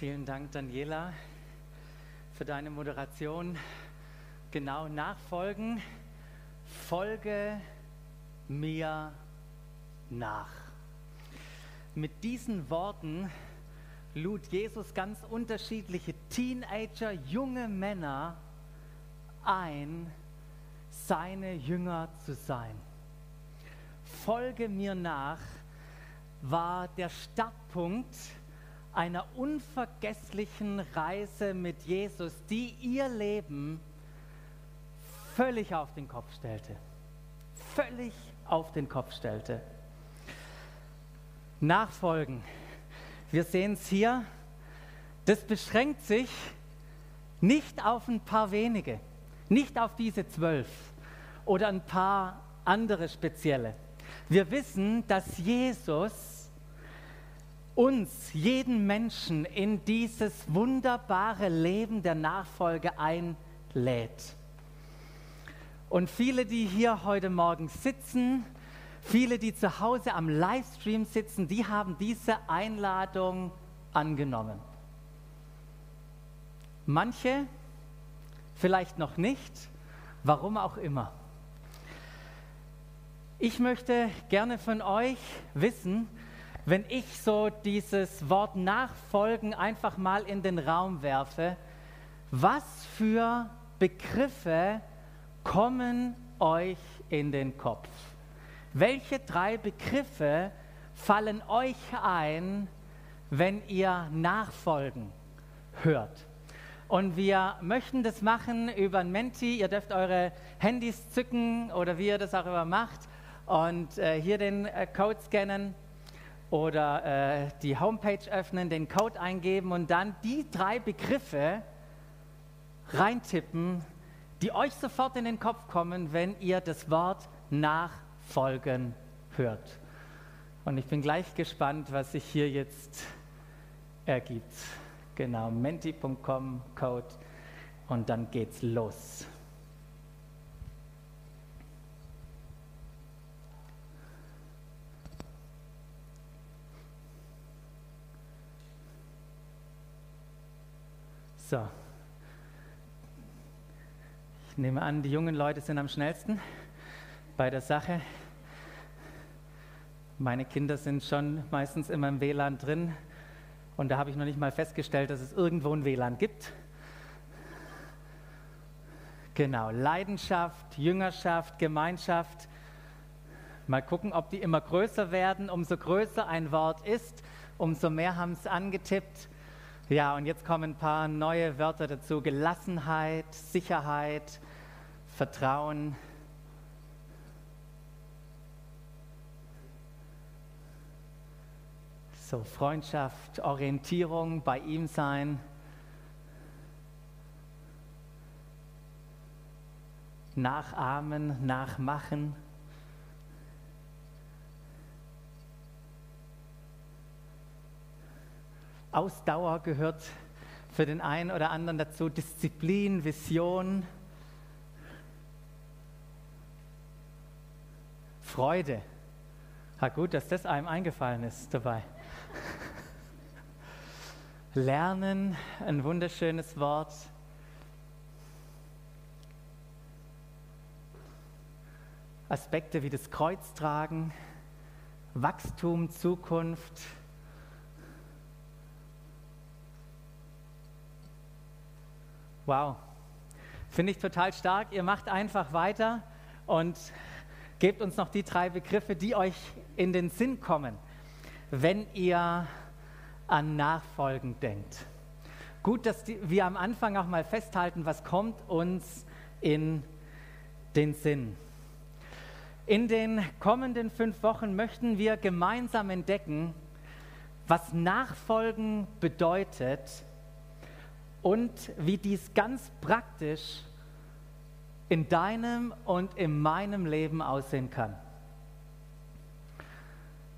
Vielen Dank, Daniela, für deine Moderation. Genau nachfolgen. Folge mir nach. Mit diesen Worten lud Jesus ganz unterschiedliche Teenager, junge Männer ein, seine Jünger zu sein. Folge mir nach war der Startpunkt einer unvergesslichen Reise mit Jesus, die ihr Leben völlig auf den Kopf stellte. Völlig auf den Kopf stellte. Nachfolgen. Wir sehen es hier. Das beschränkt sich nicht auf ein paar wenige, nicht auf diese zwölf oder ein paar andere spezielle. Wir wissen, dass Jesus uns, jeden Menschen, in dieses wunderbare Leben der Nachfolge einlädt. Und viele, die hier heute Morgen sitzen, viele, die zu Hause am Livestream sitzen, die haben diese Einladung angenommen. Manche vielleicht noch nicht, warum auch immer. Ich möchte gerne von euch wissen, wenn ich so dieses Wort Nachfolgen einfach mal in den Raum werfe, was für Begriffe kommen euch in den Kopf? Welche drei Begriffe fallen euch ein, wenn ihr Nachfolgen hört? Und wir möchten das machen über ein Menti. Ihr dürft eure Handys zücken oder wie ihr das auch immer macht und äh, hier den äh, Code scannen oder äh, die Homepage öffnen, den Code eingeben und dann die drei Begriffe reintippen, die euch sofort in den Kopf kommen, wenn ihr das Wort nachfolgen hört. Und ich bin gleich gespannt, was sich hier jetzt ergibt. Genau, menti.com Code und dann geht's los. So. Ich nehme an, die jungen Leute sind am schnellsten bei der Sache. Meine Kinder sind schon meistens immer im WLAN drin und da habe ich noch nicht mal festgestellt, dass es irgendwo ein WLAN gibt. Genau, Leidenschaft, Jüngerschaft, Gemeinschaft. Mal gucken, ob die immer größer werden. Umso größer ein Wort ist, umso mehr haben es angetippt. Ja, und jetzt kommen ein paar neue Wörter dazu. Gelassenheit, Sicherheit, Vertrauen. So, Freundschaft, Orientierung, bei ihm sein. Nachahmen, nachmachen. Ausdauer gehört für den einen oder anderen dazu, Disziplin, Vision, Freude. Ha, gut, dass das einem eingefallen ist dabei. Lernen, ein wunderschönes Wort. Aspekte wie das Kreuztragen, Wachstum, Zukunft, Wow. Finde ich total stark. Ihr macht einfach weiter und gebt uns noch die drei Begriffe, die euch in den Sinn kommen, wenn ihr an Nachfolgen denkt. Gut, dass die, wir am Anfang auch mal festhalten, was kommt uns in den Sinn. In den kommenden fünf Wochen möchten wir gemeinsam entdecken, was Nachfolgen bedeutet und wie dies ganz praktisch in deinem und in meinem Leben aussehen kann.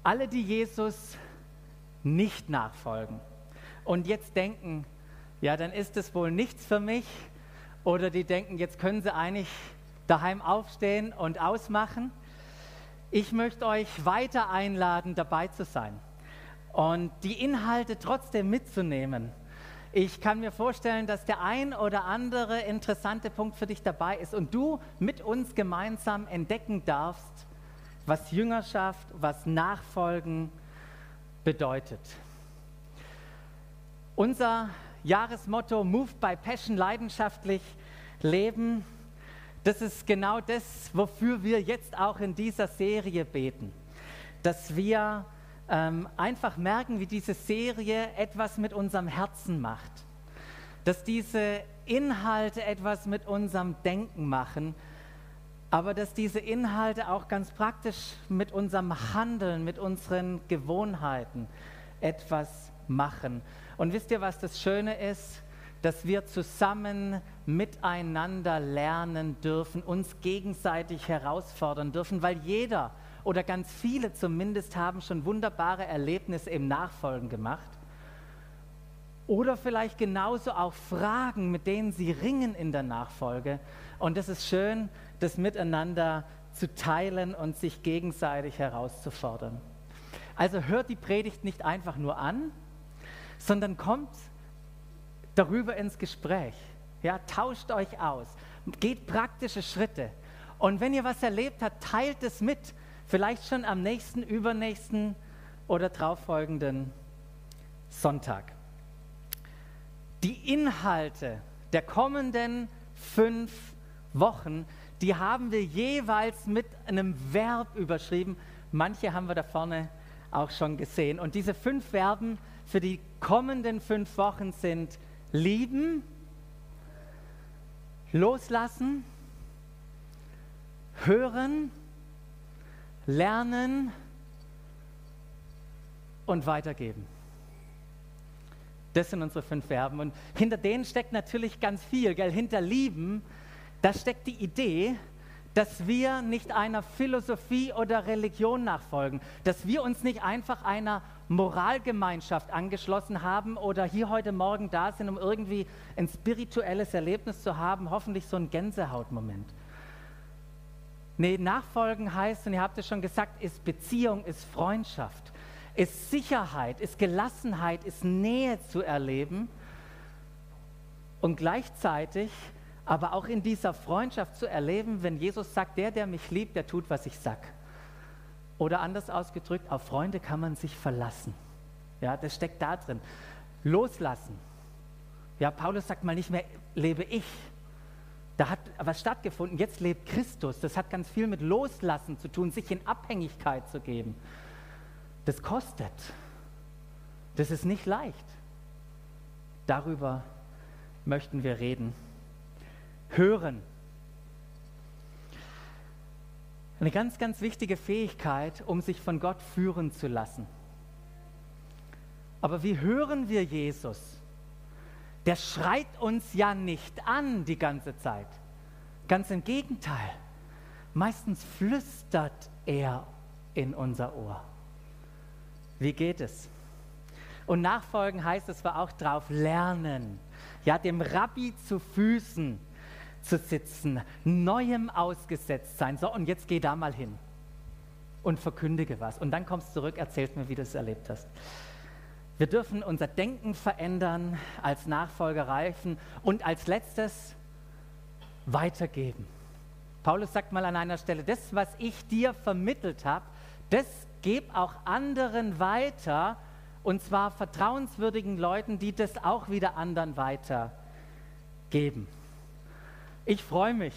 Alle, die Jesus nicht nachfolgen und jetzt denken, ja, dann ist es wohl nichts für mich, oder die denken, jetzt können sie eigentlich daheim aufstehen und ausmachen. Ich möchte euch weiter einladen, dabei zu sein und die Inhalte trotzdem mitzunehmen Ich kann mir vorstellen, dass der ein oder andere interessante Punkt für dich dabei ist und du mit uns gemeinsam entdecken darfst, was Jüngerschaft, was Nachfolgen bedeutet. Unser Jahresmotto Move by Passion, leidenschaftlich leben, das ist genau das, wofür wir jetzt auch in dieser Serie beten. Dass wir ähm, einfach merken, wie diese Serie etwas mit unserem Herzen macht. Dass diese Inhalte etwas mit unserem Denken machen, aber dass diese Inhalte auch ganz praktisch mit unserem Handeln, mit unseren Gewohnheiten etwas machen. Und wisst ihr, was das Schöne ist? Dass wir zusammen miteinander lernen dürfen, uns gegenseitig herausfordern dürfen, weil jeder oder ganz viele zumindest haben schon wunderbare Erlebnisse im Nachfolgen gemacht. Oder vielleicht genauso auch Fragen, mit denen sie ringen in der Nachfolge. Und es ist schön, das miteinander zu teilen und sich gegenseitig herauszufordern. Also hört die Predigt nicht einfach nur an, sondern kommt darüber ins Gespräch. Ja, tauscht euch aus, geht praktische Schritte. Und wenn ihr was erlebt habt, teilt es mit. Vielleicht schon am nächsten, übernächsten oder darauffolgenden Sonntag. Die Inhalte der kommenden fünf Wochen, die haben wir jeweils mit einem Verb überschrieben. Manche haben wir da vorne auch schon gesehen. Und diese fünf Verben für die kommenden fünf Wochen sind lieben, loslassen, hören, lernen und weitergeben. Das sind unsere fünf Verben. Und hinter denen steckt natürlich ganz viel. Gell? Hinter lieben, da steckt die Idee, dass wir nicht einer Philosophie oder Religion nachfolgen, dass wir uns nicht einfach einer Moralgemeinschaft angeschlossen haben oder hier heute Morgen da sind, um irgendwie ein spirituelles Erlebnis zu haben, hoffentlich so ein Gänsehautmoment. Nee, Nachfolgen heißt, und ihr habt es schon gesagt, ist Beziehung, ist Freundschaft, ist Sicherheit, ist Gelassenheit, ist Nähe zu erleben und gleichzeitig aber auch in dieser Freundschaft zu erleben, wenn Jesus sagt, der, der mich liebt, der tut, was ich sag. Oder anders ausgedrückt, auf Freunde kann man sich verlassen. Ja, das steckt da drin. Loslassen. Ja, Paulus sagt mal nicht mehr, lebe ich. Da hat was stattgefunden. Jetzt lebt Christus. Das hat ganz viel mit Loslassen zu tun, sich in Abhängigkeit zu geben. Das kostet. Das ist nicht leicht. Darüber möchten wir reden hören. Eine ganz, ganz wichtige Fähigkeit, um sich von Gott führen zu lassen. Aber wie hören wir Jesus? Der schreit uns ja nicht an die ganze Zeit. Ganz im Gegenteil. Meistens flüstert er in unser Ohr. Wie geht es? Und nachfolgen heißt es wir auch drauf lernen. Ja, dem Rabbi zu Füßen zu sitzen, Neuem ausgesetzt sein. So, und jetzt geh da mal hin und verkündige was. Und dann kommst du zurück, erzählst mir, wie du es erlebt hast. Wir dürfen unser Denken verändern, als Nachfolger reifen und als letztes weitergeben. Paulus sagt mal an einer Stelle, das, was ich dir vermittelt habe, das gebe auch anderen weiter, und zwar vertrauenswürdigen Leuten, die das auch wieder anderen weitergeben. Ich freue mich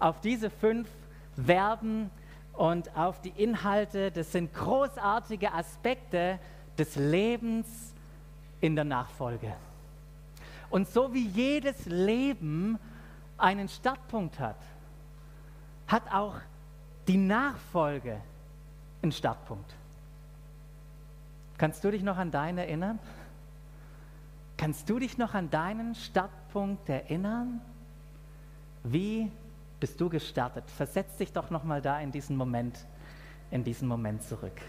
auf diese fünf Verben und auf die Inhalte. Das sind großartige Aspekte des Lebens in der Nachfolge. Und so wie jedes Leben einen Startpunkt hat, hat auch die Nachfolge einen Startpunkt. Kannst du dich noch an deinen erinnern? Kannst du dich noch an deinen Startpunkt erinnern? Wie bist du gestartet? Versetz dich doch noch mal da in diesen Moment, in diesen Moment zurück.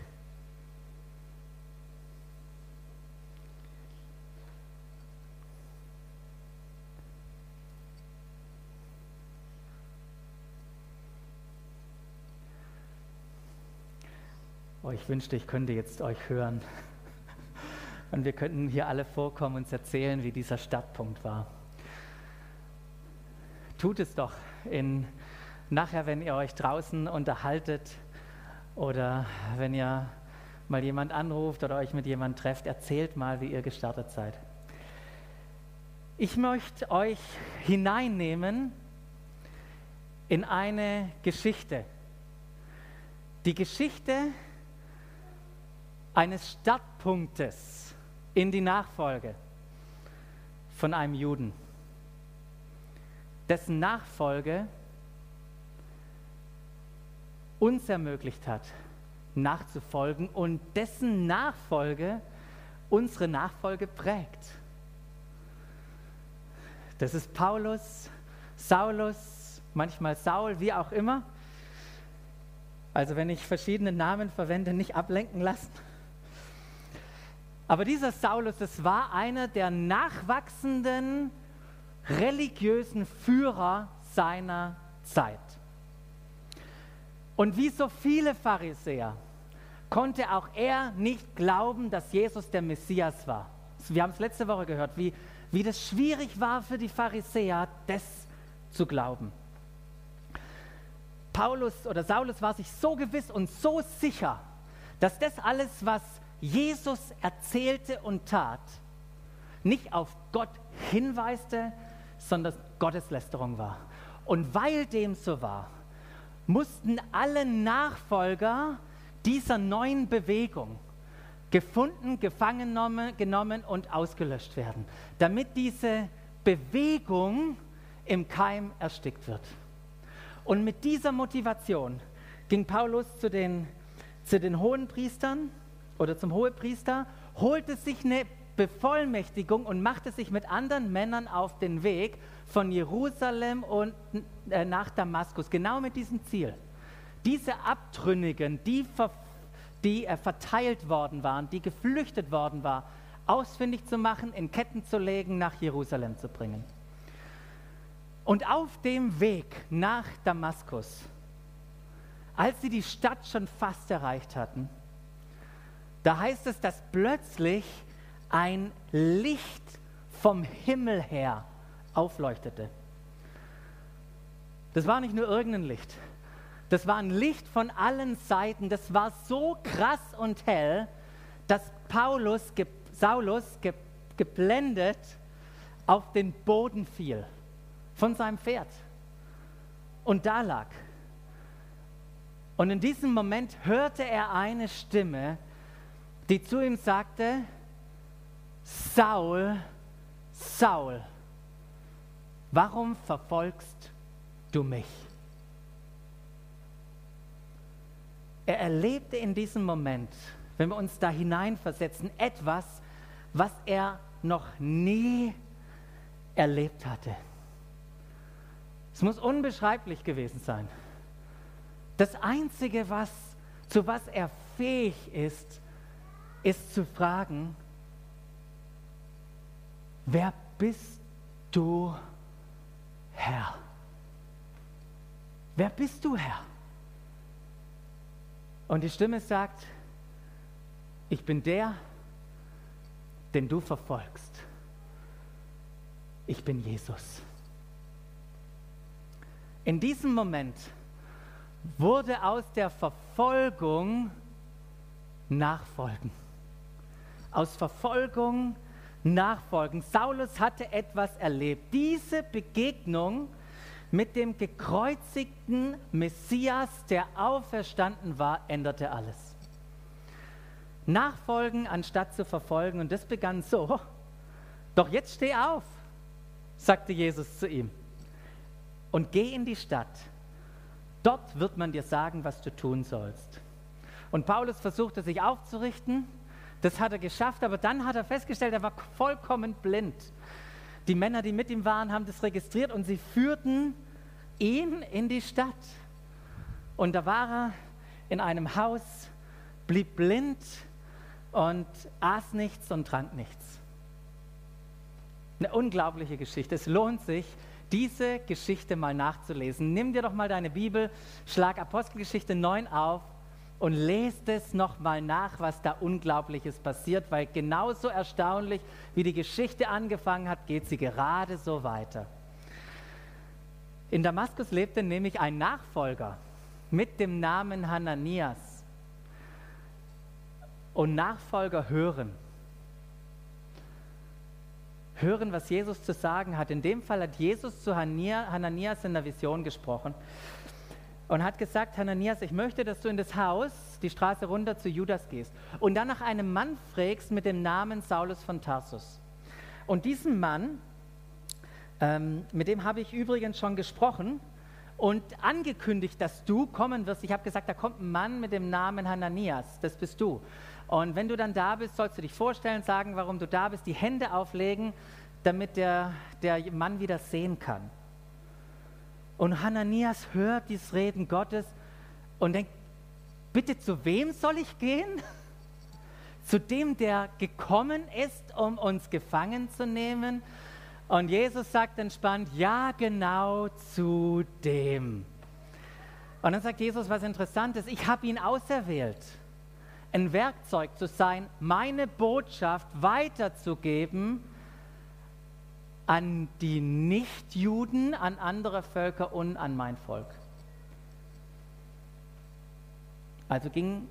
Ich wünschte, ich könnte jetzt euch hören. Und wir könnten hier alle vorkommen und uns erzählen, wie dieser Startpunkt war. Tut es doch in, nachher, wenn ihr euch draußen unterhaltet oder wenn ihr mal jemand anruft oder euch mit jemand trefft, erzählt mal, wie ihr gestartet seid. Ich möchte euch hineinnehmen in eine Geschichte. Die Geschichte eines Startpunktes in die Nachfolge von einem Juden, dessen Nachfolge uns ermöglicht hat, nachzufolgen und dessen Nachfolge unsere Nachfolge prägt. Das ist Paulus, Saulus, manchmal Saul, wie auch immer. Also wenn ich verschiedene Namen verwende, nicht ablenken lassen. Aber dieser Saulus, das war einer der nachwachsenden religiösen Führer seiner Zeit. Und wie so viele Pharisäer konnte auch er nicht glauben, dass Jesus der Messias war. Wir haben es letzte Woche gehört, wie, wie das schwierig war für die Pharisäer, das zu glauben. Paulus oder Saulus war sich so gewiss und so sicher, dass das alles, was Jesus erzählte und tat, nicht auf Gott hinweiste, sondern Gotteslästerung war. Und weil dem so war, mussten alle Nachfolger dieser neuen Bewegung gefunden, gefangen genommen und ausgelöscht werden, damit diese Bewegung im Keim erstickt wird. Und mit dieser Motivation ging Paulus zu den, zu den hohen Priestern oder zum Hohepriester, holte sich eine Bevollmächtigung und machte sich mit anderen Männern auf den Weg von Jerusalem und äh, nach Damaskus, genau mit diesem Ziel. Diese Abtrünnigen, die, ver, die äh, verteilt worden waren, die geflüchtet worden waren, ausfindig zu machen, in Ketten zu legen, nach Jerusalem zu bringen. Und auf dem Weg nach Damaskus, als sie die Stadt schon fast erreicht hatten, da heißt es, dass plötzlich ein Licht vom Himmel her aufleuchtete. Das war nicht nur irgendein Licht. Das war ein Licht von allen Seiten. Das war so krass und hell, dass Paulus, Saulus geblendet auf den Boden fiel von seinem Pferd und da lag. Und in diesem Moment hörte er eine Stimme, die zu ihm sagte, Saul, Saul, warum verfolgst du mich? Er erlebte in diesem Moment, wenn wir uns da hineinversetzen, etwas, was er noch nie erlebt hatte. Es muss unbeschreiblich gewesen sein. Das Einzige, was, zu was er fähig ist, ist zu fragen, wer bist du, Herr? Wer bist du, Herr? Und die Stimme sagt, ich bin der, den du verfolgst. Ich bin Jesus. In diesem Moment wurde aus der Verfolgung Nachfolgen. Aus Verfolgung Nachfolgen. Saulus hatte etwas erlebt. Diese Begegnung mit dem gekreuzigten Messias, der auferstanden war, änderte alles. Nachfolgen anstatt zu verfolgen. Und das begann so. Doch jetzt steh auf, sagte Jesus zu ihm, und geh in die Stadt. Dort wird man dir sagen, was du tun sollst. Und Paulus versuchte sich aufzurichten. Das hat er geschafft, aber dann hat er festgestellt, er war vollkommen blind. Die Männer, die mit ihm waren, haben das registriert und sie führten ihn in die Stadt. Und da war er in einem Haus, blieb blind und aß nichts und trank nichts. Eine unglaubliche Geschichte. Es lohnt sich, diese Geschichte mal nachzulesen. Nimm dir doch mal deine Bibel, schlag Apostelgeschichte 9 auf und lest es nochmal nach, was da Unglaubliches passiert, weil genauso erstaunlich, wie die Geschichte angefangen hat, geht sie gerade so weiter. In Damaskus lebte nämlich ein Nachfolger mit dem Namen Hananias. Und Nachfolger hören. Hören, was Jesus zu sagen hat. In dem Fall hat Jesus zu Hananias in der Vision gesprochen und hat gesagt, Hananias, ich möchte, dass du in das Haus, die Straße runter zu Judas gehst und dann nach einem Mann fragst mit dem Namen Saulus von Tarsus. Und diesen Mann, ähm, mit dem habe ich übrigens schon gesprochen und angekündigt, dass du kommen wirst. Ich habe gesagt, da kommt ein Mann mit dem Namen Hananias, das bist du. Und wenn du dann da bist, sollst du dich vorstellen, sagen, warum du da bist, die Hände auflegen, damit der, der Mann wieder sehen kann. Und Hananias hört dieses Reden Gottes und denkt, bitte zu wem soll ich gehen? Zu dem, der gekommen ist, um uns gefangen zu nehmen? Und Jesus sagt entspannt, ja genau zu dem. Und dann sagt Jesus was Interessantes, ich habe ihn auserwählt, ein Werkzeug zu sein, meine Botschaft weiterzugeben an die Nichtjuden, an andere Völker und an mein Volk. Also ging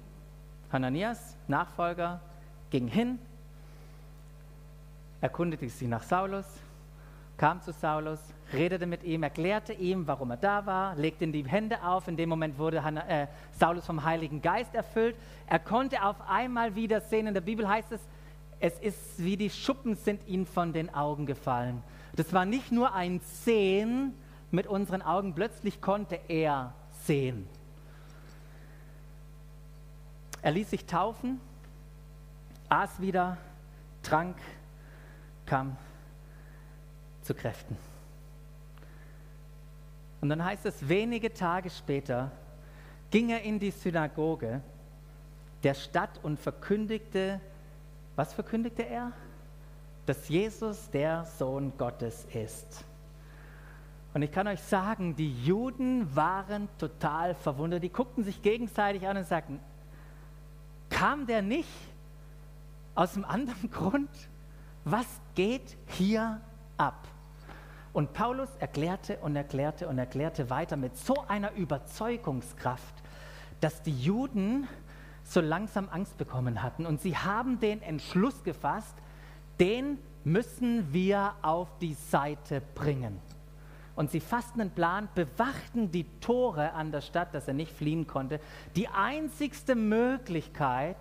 Hananias, Nachfolger, ging hin, erkundete sich nach Saulus, kam zu Saulus, redete mit ihm, erklärte ihm, warum er da war, legte ihm die Hände auf. In dem Moment wurde äh, Saulus vom Heiligen Geist erfüllt. Er konnte auf einmal wieder sehen. In der Bibel heißt es, es ist wie die Schuppen sind ihm von den Augen gefallen. Das war nicht nur ein Sehen mit unseren Augen, plötzlich konnte er sehen. Er ließ sich taufen, aß wieder, trank, kam zu Kräften. Und dann heißt es, wenige Tage später ging er in die Synagoge der Stadt und verkündigte was verkündigte er? Dass Jesus der Sohn Gottes ist. Und ich kann euch sagen, die Juden waren total verwundert. Die guckten sich gegenseitig an und sagten, kam der nicht aus einem anderen Grund? Was geht hier ab? Und Paulus erklärte und erklärte und erklärte weiter mit so einer Überzeugungskraft, dass die Juden so langsam Angst bekommen hatten. Und sie haben den Entschluss gefasst, den müssen wir auf die Seite bringen. Und sie fassten einen Plan, bewachten die Tore an der Stadt, dass er nicht fliehen konnte. Die einzigste Möglichkeit,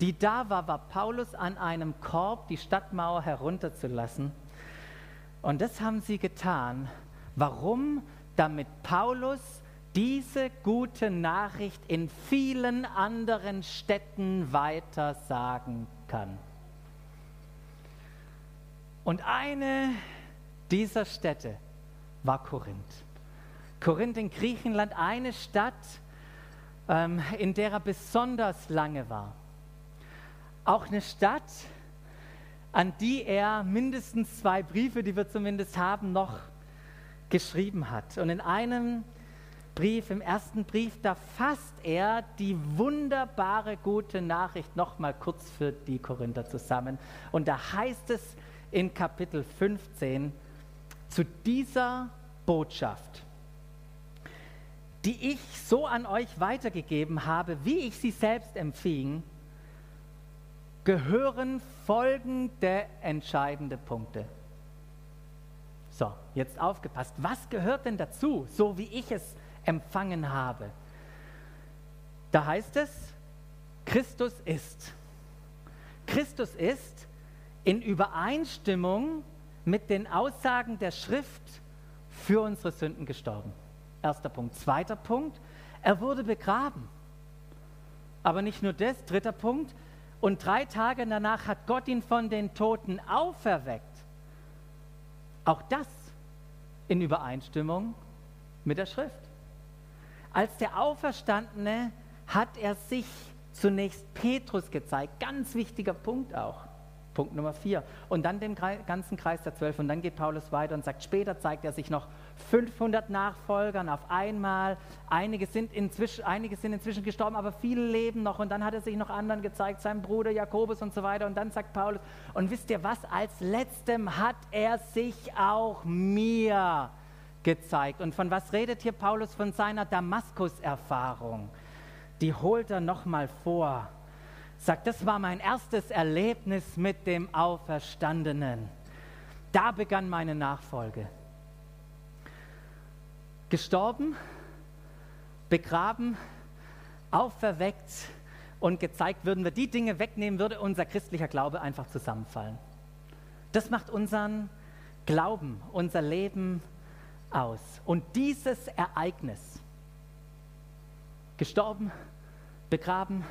die da war, war Paulus an einem Korb die Stadtmauer herunterzulassen. Und das haben sie getan. Warum? Damit Paulus diese gute Nachricht in vielen anderen Städten weiter sagen kann. Und eine dieser Städte war Korinth. Korinth in Griechenland, eine Stadt, ähm, in der er besonders lange war. Auch eine Stadt, an die er mindestens zwei Briefe, die wir zumindest haben, noch geschrieben hat. Und in einem Brief, im ersten Brief, da fasst er die wunderbare gute Nachricht nochmal kurz für die Korinther zusammen. Und da heißt es in Kapitel 15, zu dieser Botschaft, die ich so an euch weitergegeben habe, wie ich sie selbst empfing, gehören folgende entscheidende Punkte. So, jetzt aufgepasst. Was gehört denn dazu, so wie ich es empfangen habe. Da heißt es, Christus ist. Christus ist in Übereinstimmung mit den Aussagen der Schrift für unsere Sünden gestorben. Erster Punkt. Zweiter Punkt, er wurde begraben. Aber nicht nur das, dritter Punkt, und drei Tage danach hat Gott ihn von den Toten auferweckt. Auch das in Übereinstimmung mit der Schrift. Als der Auferstandene hat er sich zunächst Petrus gezeigt. Ganz wichtiger Punkt auch. Punkt Nummer vier. Und dann den ganzen Kreis der Zwölf. Und dann geht Paulus weiter und sagt, später zeigt er sich noch 500 Nachfolgern auf einmal. Einige sind, inzwischen, einige sind inzwischen gestorben, aber viele leben noch. Und dann hat er sich noch anderen gezeigt, seinem Bruder Jakobus und so weiter. Und dann sagt Paulus, und wisst ihr was, als letztem hat er sich auch mir gezeigt. Und von was redet hier Paulus? Von seiner Damaskus-Erfahrung. Die holt er nochmal vor sagt, das war mein erstes Erlebnis mit dem Auferstandenen. Da begann meine Nachfolge. Gestorben, begraben, auferweckt und gezeigt, würden wir die Dinge wegnehmen, würde unser christlicher Glaube einfach zusammenfallen. Das macht unseren Glauben, unser Leben aus. Und dieses Ereignis, gestorben, begraben,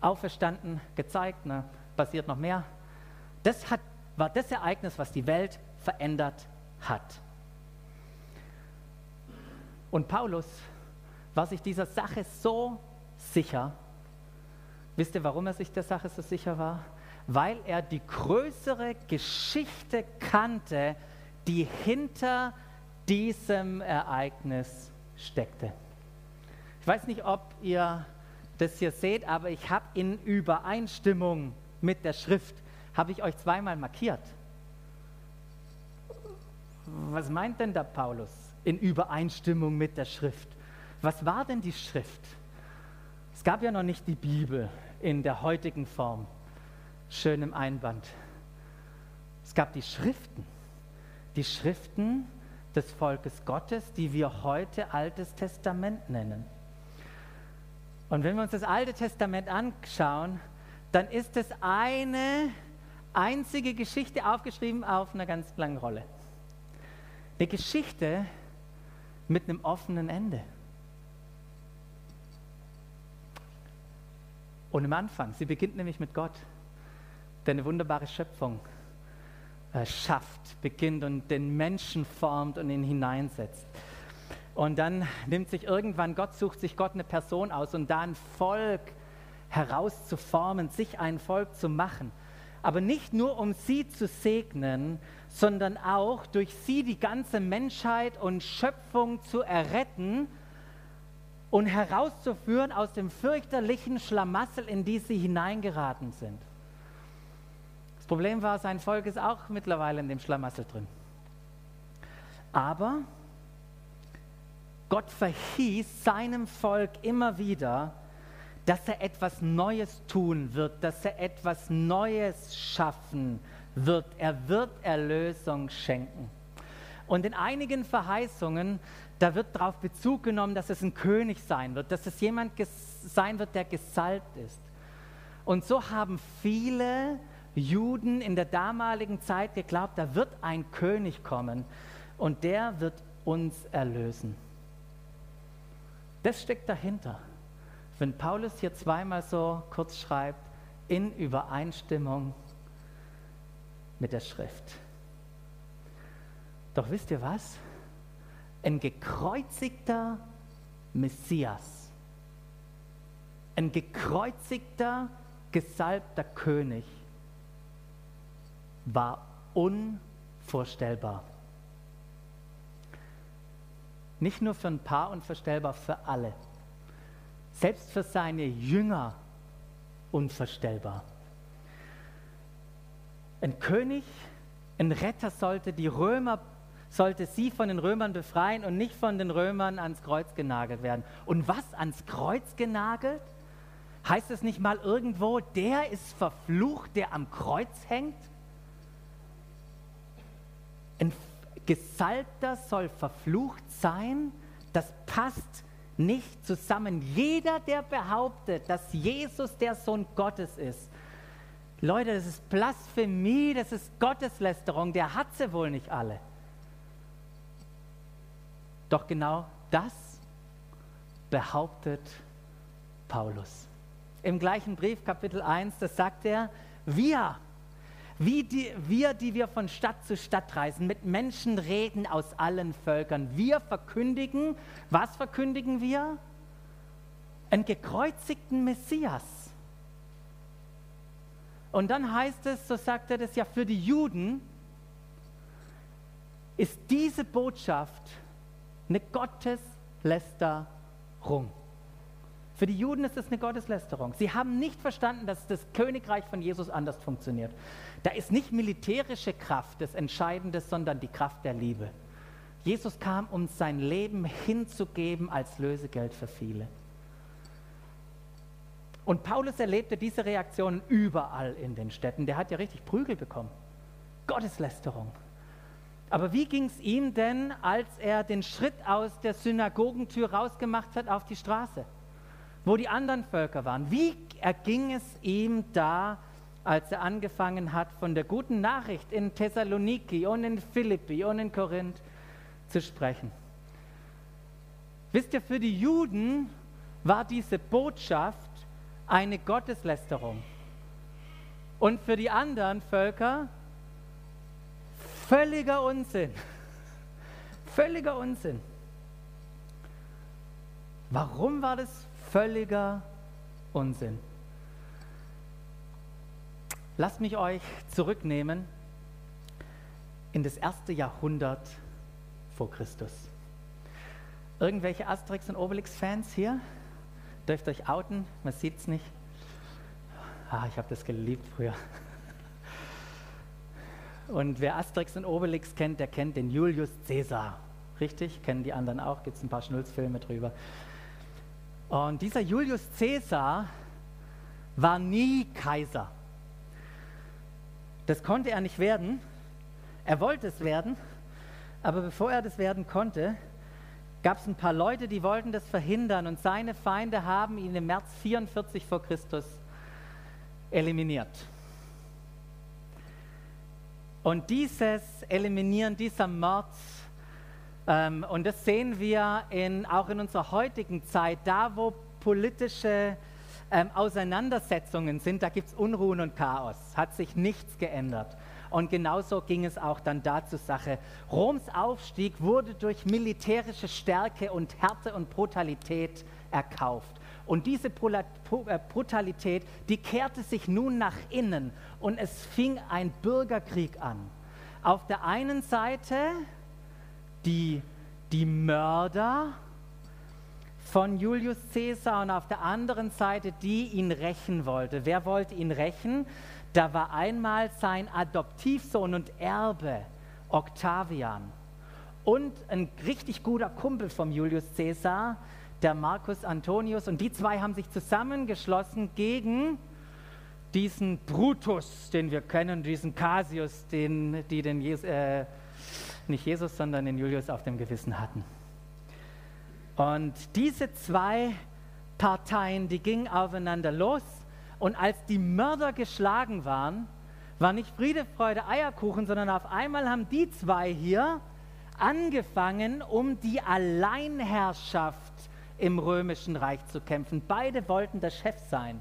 auferstanden, gezeigt, ne, passiert noch mehr. Das hat, war das Ereignis, was die Welt verändert hat. Und Paulus war sich dieser Sache so sicher. Wisst ihr, warum er sich der Sache so sicher war? Weil er die größere Geschichte kannte, die hinter diesem Ereignis steckte. Ich weiß nicht, ob ihr das hier seht, aber ich habe in Übereinstimmung mit der Schrift, habe ich euch zweimal markiert. Was meint denn der Paulus in Übereinstimmung mit der Schrift? Was war denn die Schrift? Es gab ja noch nicht die Bibel in der heutigen Form, schön im Einband. Es gab die Schriften, die Schriften des Volkes Gottes, die wir heute Altes Testament nennen. Und wenn wir uns das Alte Testament anschauen, dann ist es eine einzige Geschichte aufgeschrieben auf einer ganz langen Rolle. Eine Geschichte mit einem offenen Ende. Und im Anfang, sie beginnt nämlich mit Gott, der eine wunderbare Schöpfung äh, schafft, beginnt und den Menschen formt und ihn hineinsetzt. Und dann nimmt sich irgendwann Gott, sucht sich Gott eine Person aus und da ein Volk herauszuformen, sich ein Volk zu machen. Aber nicht nur, um sie zu segnen, sondern auch durch sie die ganze Menschheit und Schöpfung zu erretten und herauszuführen aus dem fürchterlichen Schlamassel, in die sie hineingeraten sind. Problem war, sein Volk ist auch mittlerweile in dem Schlamassel drin. Aber Gott verhieß seinem Volk immer wieder, dass er etwas Neues tun wird, dass er etwas Neues schaffen wird. Er wird Erlösung schenken. Und in einigen Verheißungen, da wird darauf Bezug genommen, dass es ein König sein wird, dass es jemand sein wird, der gesalbt ist. Und so haben viele Juden in der damaligen Zeit geglaubt, da wird ein König kommen und der wird uns erlösen. Das steckt dahinter. Wenn Paulus hier zweimal so kurz schreibt, in Übereinstimmung mit der Schrift. Doch wisst ihr was? Ein gekreuzigter Messias, ein gekreuzigter, gesalbter König war unvorstellbar. Nicht nur für ein Paar unvorstellbar, für alle. Selbst für seine Jünger unvorstellbar. Ein König, ein Retter sollte die Römer, sollte sie von den Römern befreien und nicht von den Römern ans Kreuz genagelt werden. Und was ans Kreuz genagelt? Heißt es nicht mal irgendwo, der ist verflucht, der am Kreuz hängt? Ein Gesalbter soll verflucht sein, das passt nicht zusammen. Jeder, der behauptet, dass Jesus der Sohn Gottes ist, Leute, das ist Blasphemie, das ist Gotteslästerung, der hat sie wohl nicht alle. Doch genau das behauptet Paulus. Im gleichen Brief, Kapitel 1, das sagt er, wir wie die, wir, die wir von Stadt zu Stadt reisen, mit Menschen reden aus allen Völkern. Wir verkündigen, was verkündigen wir? Einen gekreuzigten Messias. Und dann heißt es, so sagt er das ja, für die Juden ist diese Botschaft eine Gotteslästerung. Für die Juden ist es eine Gotteslästerung. Sie haben nicht verstanden, dass das Königreich von Jesus anders funktioniert. Da ist nicht militärische Kraft das Entscheidende, sondern die Kraft der Liebe. Jesus kam, um sein Leben hinzugeben als Lösegeld für viele. Und Paulus erlebte diese Reaktionen überall in den Städten. Der hat ja richtig Prügel bekommen. Gotteslästerung. Aber wie ging es ihm denn, als er den Schritt aus der Synagogentür rausgemacht hat auf die Straße? Wo die anderen Völker waren. Wie erging es ihm da, als er angefangen hat, von der guten Nachricht in Thessaloniki und in Philippi und in Korinth zu sprechen? Wisst ihr, für die Juden war diese Botschaft eine Gotteslästerung. Und für die anderen Völker völliger Unsinn. Völliger Unsinn. Warum war das völliger Unsinn. Lasst mich euch zurücknehmen in das erste Jahrhundert vor Christus. Irgendwelche Asterix und Obelix-Fans hier? Dürft euch outen, man sieht es nicht. Ah, ich habe das geliebt früher. Und wer Asterix und Obelix kennt, der kennt den Julius Caesar. Richtig? Kennen die anderen auch? Gibt es ein paar Schnulzfilme drüber. Und dieser Julius Caesar war nie Kaiser. Das konnte er nicht werden. Er wollte es werden, aber bevor er das werden konnte, gab es ein paar Leute, die wollten das verhindern und seine Feinde haben ihn im März 44 vor Christus eliminiert. Und dieses Eliminieren, dieser Mord ähm, und das sehen wir in, auch in unserer heutigen Zeit, da wo politische ähm, Auseinandersetzungen sind, da gibt es Unruhen und Chaos, hat sich nichts geändert. Und genauso ging es auch dann da zur Sache. Roms Aufstieg wurde durch militärische Stärke und Härte und Brutalität erkauft. Und diese äh, Brutalität, die kehrte sich nun nach innen und es fing ein Bürgerkrieg an. Auf der einen Seite die, die Mörder von Julius Caesar und auf der anderen Seite die ihn rächen wollte. Wer wollte ihn rächen? Da war einmal sein Adoptivsohn und Erbe, Octavian. Und ein richtig guter Kumpel von Julius Caesar, der Marcus Antonius. Und die zwei haben sich zusammengeschlossen gegen diesen Brutus, den wir kennen, diesen Cassius, den, die den Jesus, äh, nicht Jesus, sondern den Julius auf dem Gewissen hatten. Und diese zwei Parteien, die gingen aufeinander los. Und als die Mörder geschlagen waren, war nicht Friede, Freude, Eierkuchen, sondern auf einmal haben die zwei hier angefangen, um die Alleinherrschaft im römischen Reich zu kämpfen. Beide wollten der Chef sein.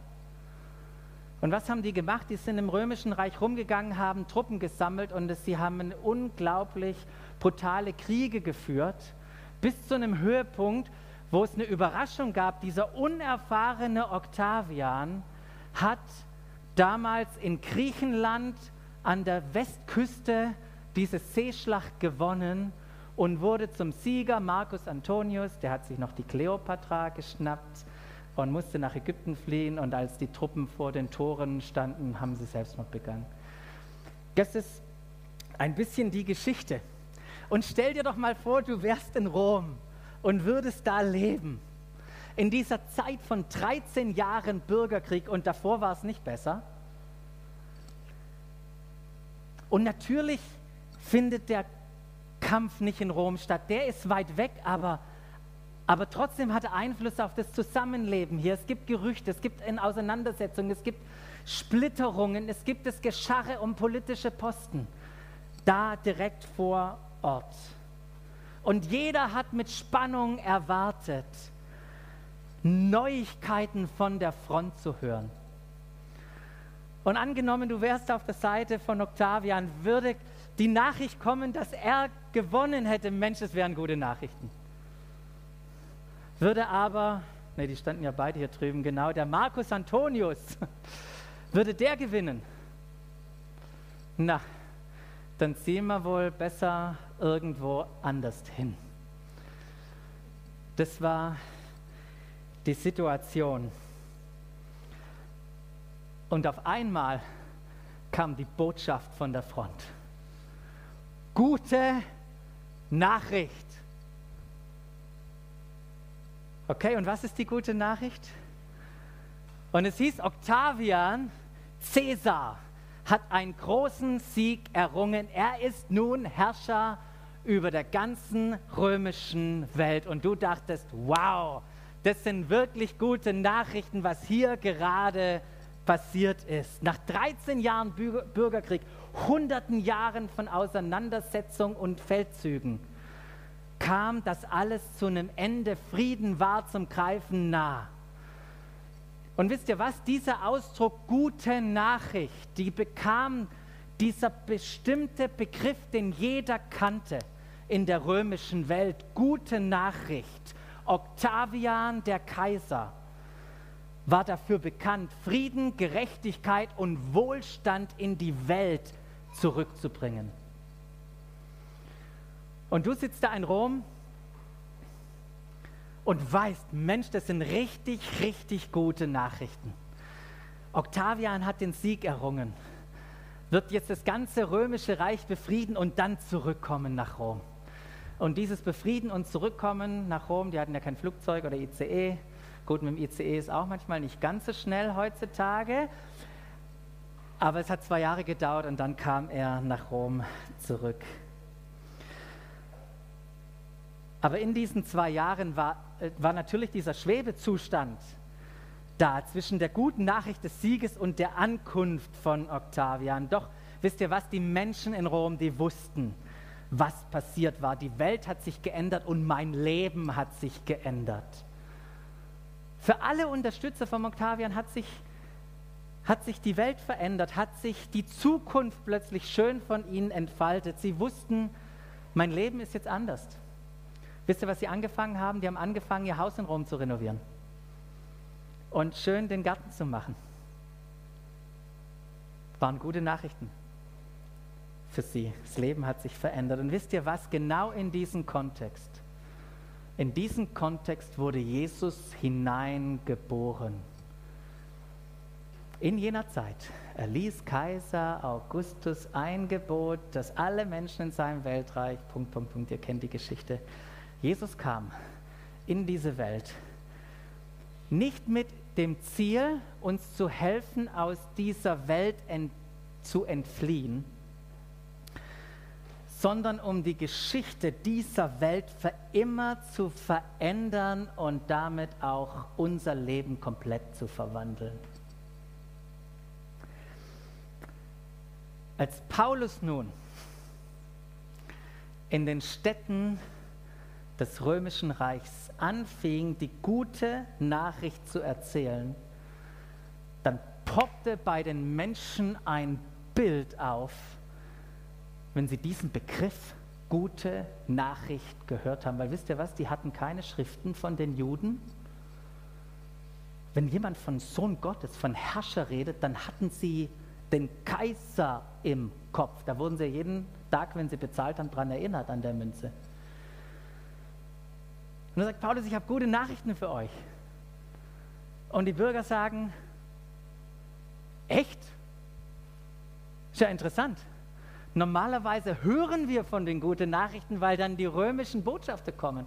Und was haben die gemacht? Die sind im römischen Reich rumgegangen, haben Truppen gesammelt und sie haben unglaublich brutale Kriege geführt, bis zu einem Höhepunkt, wo es eine Überraschung gab. Dieser unerfahrene Octavian hat damals in Griechenland an der Westküste diese Seeschlacht gewonnen und wurde zum Sieger. Marcus Antonius, der hat sich noch die Kleopatra geschnappt und musste nach Ägypten fliehen. Und als die Truppen vor den Toren standen, haben sie Selbstmord begangen. Das ist ein bisschen die Geschichte. Und stell dir doch mal vor, du wärst in Rom und würdest da leben. In dieser Zeit von 13 Jahren Bürgerkrieg und davor war es nicht besser. Und natürlich findet der Kampf nicht in Rom statt. Der ist weit weg, aber aber trotzdem hat er Einfluss auf das Zusammenleben hier. Es gibt Gerüchte, es gibt Auseinandersetzungen, es gibt Splitterungen, es gibt das Gescharre um politische Posten. Da direkt vor Ort. Und jeder hat mit Spannung erwartet, Neuigkeiten von der Front zu hören. Und angenommen, du wärst auf der Seite von Octavian, würde die Nachricht kommen, dass er gewonnen hätte. Mensch, es wären gute Nachrichten. Würde aber, ne, die standen ja beide hier drüben, genau, der Marcus Antonius, würde der gewinnen, na, dann ziehen wir wohl besser irgendwo anders hin. Das war die Situation. Und auf einmal kam die Botschaft von der Front. Gute Nachricht. Okay, und was ist die gute Nachricht? Und es hieß, Octavian, Caesar, hat einen großen Sieg errungen. Er ist nun Herrscher über der ganzen römischen Welt. Und du dachtest, wow, das sind wirklich gute Nachrichten, was hier gerade passiert ist. Nach 13 Jahren Bürgerkrieg, hunderten Jahren von Auseinandersetzung und Feldzügen, kam das alles zu einem Ende. Frieden war zum Greifen nah. Und wisst ihr was? Dieser Ausdruck gute Nachricht, die bekam dieser bestimmte Begriff, den jeder kannte in der römischen Welt, gute Nachricht. Octavian, der Kaiser, war dafür bekannt, Frieden, Gerechtigkeit und Wohlstand in die Welt zurückzubringen. Und du sitzt da in Rom und weißt, Mensch, das sind richtig, richtig gute Nachrichten. Octavian hat den Sieg errungen, wird jetzt das ganze römische Reich befrieden und dann zurückkommen nach Rom. Und dieses Befrieden und Zurückkommen nach Rom, die hatten ja kein Flugzeug oder ICE. Gut, mit dem ICE ist auch manchmal nicht ganz so schnell heutzutage. Aber es hat zwei Jahre gedauert und dann kam er nach Rom zurück. Aber in diesen zwei Jahren war, äh, war natürlich dieser Schwebezustand da zwischen der guten Nachricht des Sieges und der Ankunft von Octavian. Doch wisst ihr was, die Menschen in Rom, die wussten, was passiert war. Die Welt hat sich geändert und mein Leben hat sich geändert. Für alle Unterstützer von Octavian hat sich, hat sich die Welt verändert, hat sich die Zukunft plötzlich schön von ihnen entfaltet. Sie wussten, mein Leben ist jetzt anders. Wisst ihr, was sie angefangen haben? Die haben angefangen, ihr Haus in Rom zu renovieren und schön den Garten zu machen. Waren gute Nachrichten für sie. Das Leben hat sich verändert. Und wisst ihr was? Genau in diesem Kontext, in diesen Kontext wurde Jesus hineingeboren. In jener Zeit erließ Kaiser Augustus ein Gebot, dass alle Menschen in seinem Weltreich, Punkt, Punkt, Punkt, ihr kennt die Geschichte, Jesus kam in diese Welt nicht mit dem Ziel, uns zu helfen, aus dieser Welt ent zu entfliehen, sondern um die Geschichte dieser Welt für immer zu verändern und damit auch unser Leben komplett zu verwandeln. Als Paulus nun in den Städten des römischen Reichs anfing, die gute Nachricht zu erzählen, dann poppte bei den Menschen ein Bild auf, wenn sie diesen Begriff gute Nachricht gehört haben. Weil wisst ihr was, die hatten keine Schriften von den Juden. Wenn jemand von Sohn Gottes, von Herrscher redet, dann hatten sie den Kaiser im Kopf. Da wurden sie jeden Tag, wenn sie bezahlt haben, daran erinnert an der Münze. Und dann sagt Paulus, ich habe gute Nachrichten für euch. Und die Bürger sagen, echt? Ist ja interessant. Normalerweise hören wir von den guten Nachrichten, weil dann die römischen Botschafter kommen.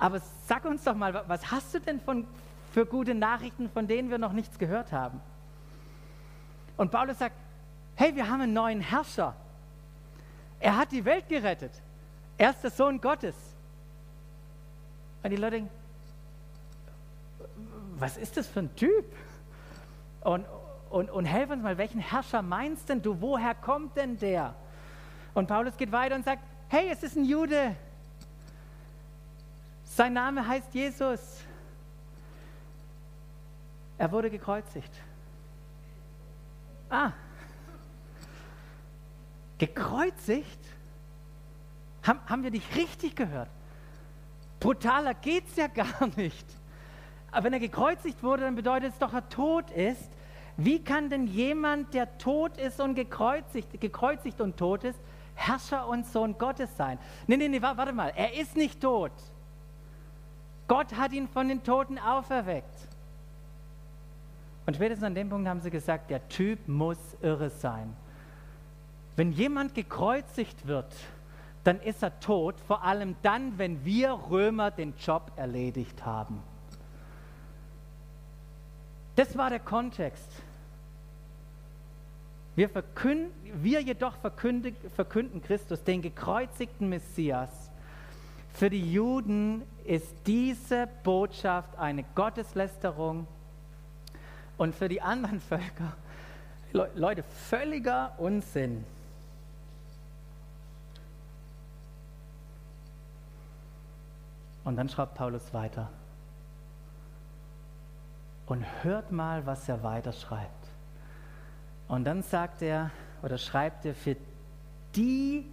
Aber sag uns doch mal, was hast du denn von, für gute Nachrichten, von denen wir noch nichts gehört haben? Und Paulus sagt, hey, wir haben einen neuen Herrscher. Er hat die Welt gerettet. Er ist der Sohn Gottes. Und die Leute denken, was ist das für ein Typ? Und, und, und helf uns mal, welchen Herrscher meinst denn du? Woher kommt denn der? Und Paulus geht weiter und sagt, hey, es ist ein Jude. Sein Name heißt Jesus. Er wurde gekreuzigt. Ah, gekreuzigt? Haben, haben wir dich richtig gehört? Brutaler geht es ja gar nicht. Aber wenn er gekreuzigt wurde, dann bedeutet es doch, er tot ist. Wie kann denn jemand, der tot ist und gekreuzigt, gekreuzigt und tot ist, Herrscher und Sohn Gottes sein? Nee, nee, nee, warte mal, er ist nicht tot. Gott hat ihn von den Toten auferweckt. Und spätestens an dem Punkt haben sie gesagt, der Typ muss irre sein. Wenn jemand gekreuzigt wird, dann ist er tot, vor allem dann, wenn wir Römer den Job erledigt haben. Das war der Kontext. Wir, verkünden, wir jedoch verkünden Christus, den gekreuzigten Messias. Für die Juden ist diese Botschaft eine Gotteslästerung und für die anderen Völker, Leute, völliger Unsinn. Und dann schreibt Paulus weiter. Und hört mal, was er weiter schreibt. Und dann sagt er oder schreibt er, für die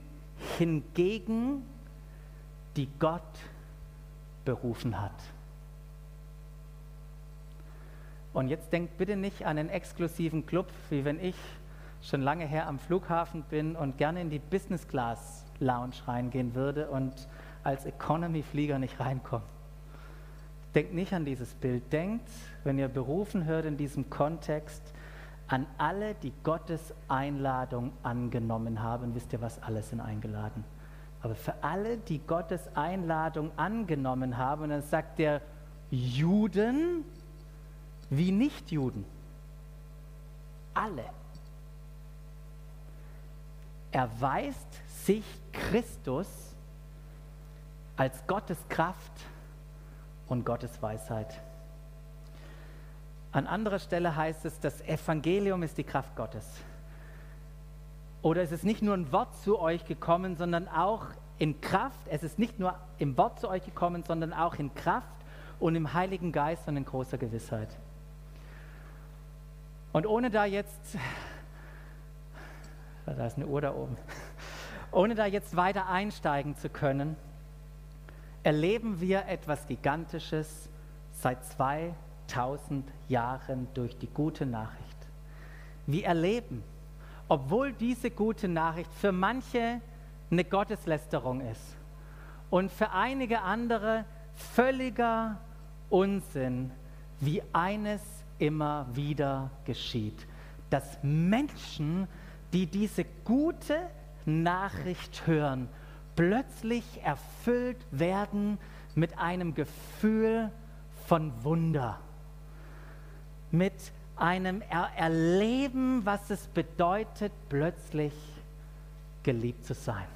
hingegen, die Gott berufen hat. Und jetzt denkt bitte nicht an einen exklusiven Club, wie wenn ich schon lange her am Flughafen bin und gerne in die Business Class Lounge reingehen würde und als Economy-Flieger nicht reinkommen. Denkt nicht an dieses Bild. Denkt, wenn ihr berufen hört in diesem Kontext, an alle, die Gottes Einladung angenommen haben. Wisst ihr, was alles sind eingeladen? Aber für alle, die Gottes Einladung angenommen haben, dann sagt der Juden wie Nichtjuden. Alle. Erweist sich Christus als Gottes Kraft und Gottes Weisheit. An anderer Stelle heißt es, das Evangelium ist die Kraft Gottes. Oder es ist nicht nur ein Wort zu euch gekommen, sondern auch in Kraft. Es ist nicht nur im Wort zu euch gekommen, sondern auch in Kraft und im Heiligen Geist und in großer Gewissheit. Und ohne da jetzt, da ist eine Uhr da oben, ohne da jetzt weiter einsteigen zu können, erleben wir etwas Gigantisches seit 2000 Jahren durch die gute Nachricht. Wir erleben, obwohl diese gute Nachricht für manche eine Gotteslästerung ist und für einige andere völliger Unsinn, wie eines immer wieder geschieht, dass Menschen, die diese gute Nachricht hören, plötzlich erfüllt werden mit einem Gefühl von Wunder, mit einem er Erleben, was es bedeutet, plötzlich geliebt zu sein.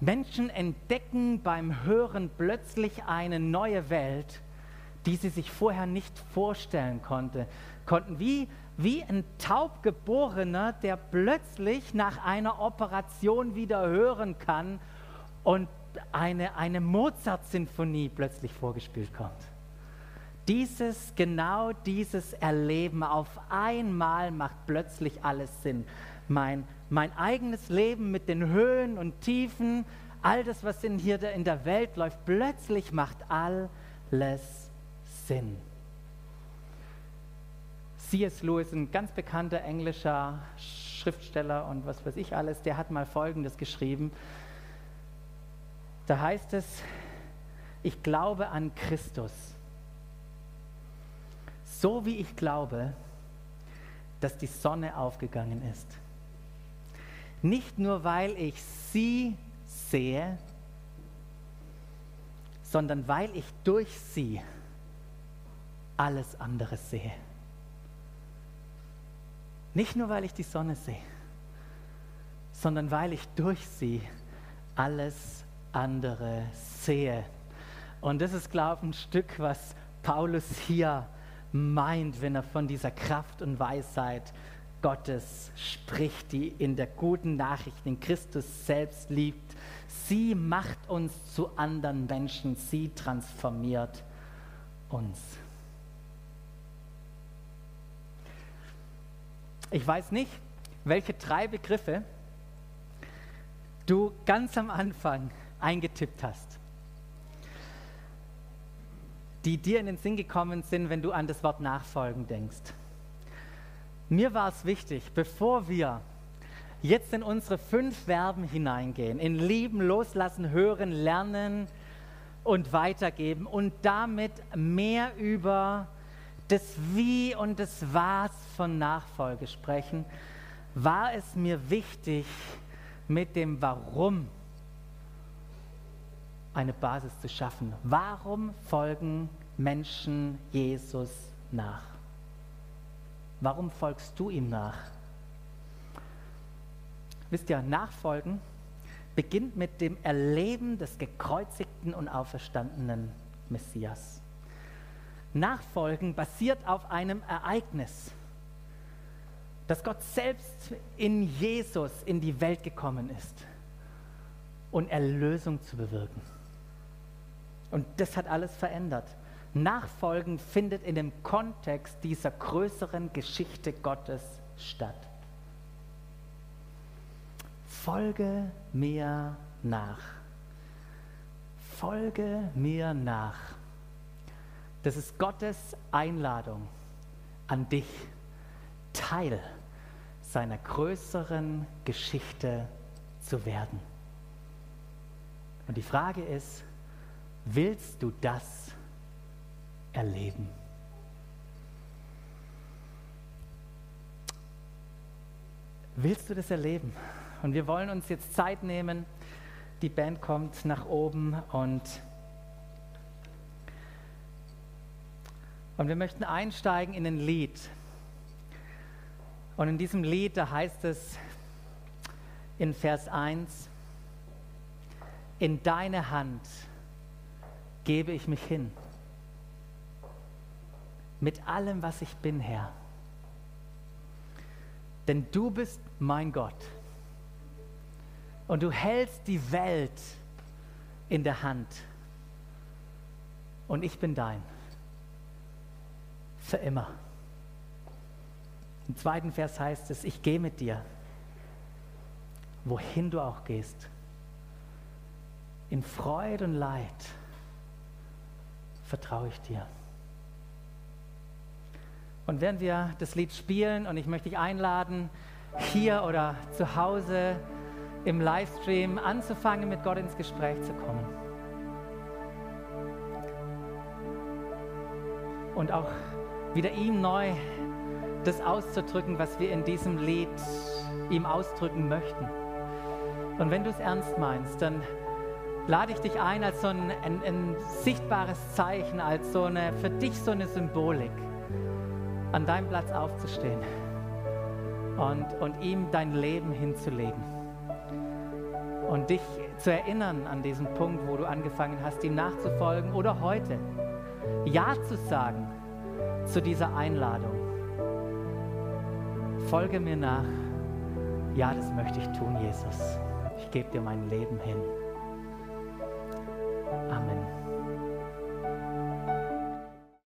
Menschen entdecken beim Hören plötzlich eine neue Welt, die sie sich vorher nicht vorstellen konnte, konnten. Wie wie ein Taubgeborener, der plötzlich nach einer Operation wieder hören kann und eine, eine Mozart-Sinfonie plötzlich vorgespielt kommt. Dieses, genau dieses Erleben auf einmal macht plötzlich alles Sinn. Mein, mein eigenes Leben mit den Höhen und Tiefen, all das, was in, hier in der Welt läuft, plötzlich macht alles Sinn. C.S. Lewis, ein ganz bekannter englischer Schriftsteller und was weiß ich alles, der hat mal Folgendes geschrieben. Da heißt es, ich glaube an Christus, so wie ich glaube, dass die Sonne aufgegangen ist. Nicht nur, weil ich sie sehe, sondern weil ich durch sie alles andere sehe. Nicht nur, weil ich die Sonne sehe, sondern weil ich durch sie alles andere sehe. Und das ist, glaube ich, ein Stück, was Paulus hier meint, wenn er von dieser Kraft und Weisheit Gottes spricht, die in der guten Nachricht in Christus selbst liebt. Sie macht uns zu anderen Menschen, sie transformiert uns. Ich weiß nicht, welche drei Begriffe du ganz am Anfang eingetippt hast. die dir in den Sinn gekommen sind, wenn du an das Wort Nachfolgen denkst. Mir war es wichtig, bevor wir jetzt in unsere fünf Verben hineingehen, in Lieben, Loslassen, Hören, Lernen und Weitergeben und damit mehr über das Wie und das Was von Nachfolge sprechen, war es mir wichtig, mit dem Warum eine Basis zu schaffen. Warum folgen Menschen Jesus nach? Warum folgst du ihm nach? Wisst ihr, Nachfolgen beginnt mit dem Erleben des gekreuzigten und auferstandenen Messias. Nachfolgen basiert auf einem Ereignis, dass Gott selbst in Jesus in die Welt gekommen ist und Erlösung zu bewirken. Und das hat alles verändert. Nachfolgen findet in dem Kontext dieser größeren Geschichte Gottes statt. Folge mir nach. Folge mir nach. Das ist Gottes Einladung an dich, Teil seiner größeren Geschichte zu werden. Und die Frage ist, willst du das erleben? Willst du das erleben? Und wir wollen uns jetzt Zeit nehmen. Die Band kommt nach oben und, und wir möchten einsteigen in ein Lied. Und in diesem Lied, da heißt es in Vers 1, in deine Hand gebe ich mich hin. Mit allem, was ich bin, Herr. Denn du bist mein Gott. Und du hältst die Welt in der Hand. Und ich bin dein. Für immer. Im zweiten Vers heißt es, ich gehe mit dir, wohin du auch gehst. In Freude und Leid vertraue ich dir. Und während wir das Lied spielen, und ich möchte dich einladen, hier oder zu Hause im Livestream anzufangen, mit Gott ins Gespräch zu kommen. Und auch wieder ihm neu das auszudrücken, was wir in diesem Lied ihm ausdrücken möchten. Und wenn du es ernst meinst, dann lade ich dich ein als so ein, ein, ein, sichtbares Zeichen, als so eine, für dich so eine Symbolik, an deinem Platz aufzustehen und, und ihm dein Leben hinzulegen und dich zu erinnern an diesen Punkt, wo du angefangen hast, ihm nachzufolgen oder heute Ja zu sagen zu dieser Einladung. Folge mir nach. Ja, das möchte ich tun, Jesus. Ich gebe dir mein Leben hin. Amen.